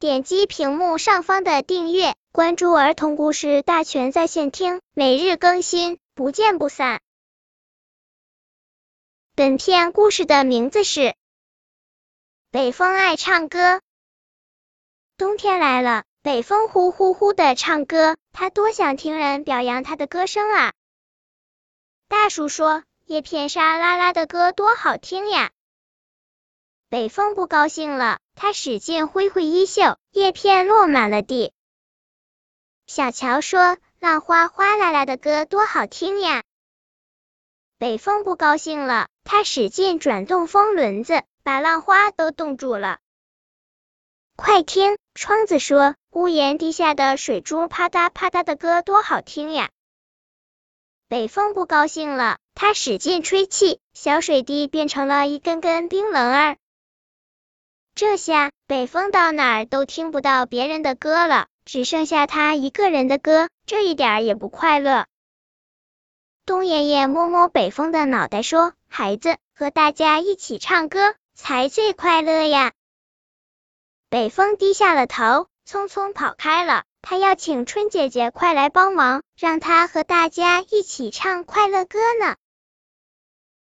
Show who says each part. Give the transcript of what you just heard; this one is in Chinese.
Speaker 1: 点击屏幕上方的订阅，关注儿童故事大全在线听，每日更新，不见不散。本片故事的名字是《北风爱唱歌》。冬天来了，北风呼呼呼的唱歌，他多想听人表扬他的歌声啊！大树说：“叶片沙啦啦的歌多好听呀！”北风不高兴了，他使劲挥挥衣袖，叶片落满了地。小乔说：“浪花哗啦啦的歌多好听呀！”北风不高兴了，他使劲转动风轮子，把浪花都冻住了。快听，窗子说：“屋檐地下的水珠啪嗒啪嗒的歌多好听呀！”北风不高兴了，他使劲吹气，小水滴变成了一根根冰棱儿。这下北风到哪儿都听不到别人的歌了，只剩下他一个人的歌，这一点也不快乐。冬爷爷摸摸北风的脑袋说：“孩子，和大家一起唱歌才最快乐呀。”北风低下了头，匆匆跑开了。他要请春姐姐快来帮忙，让他和大家一起唱快乐歌呢。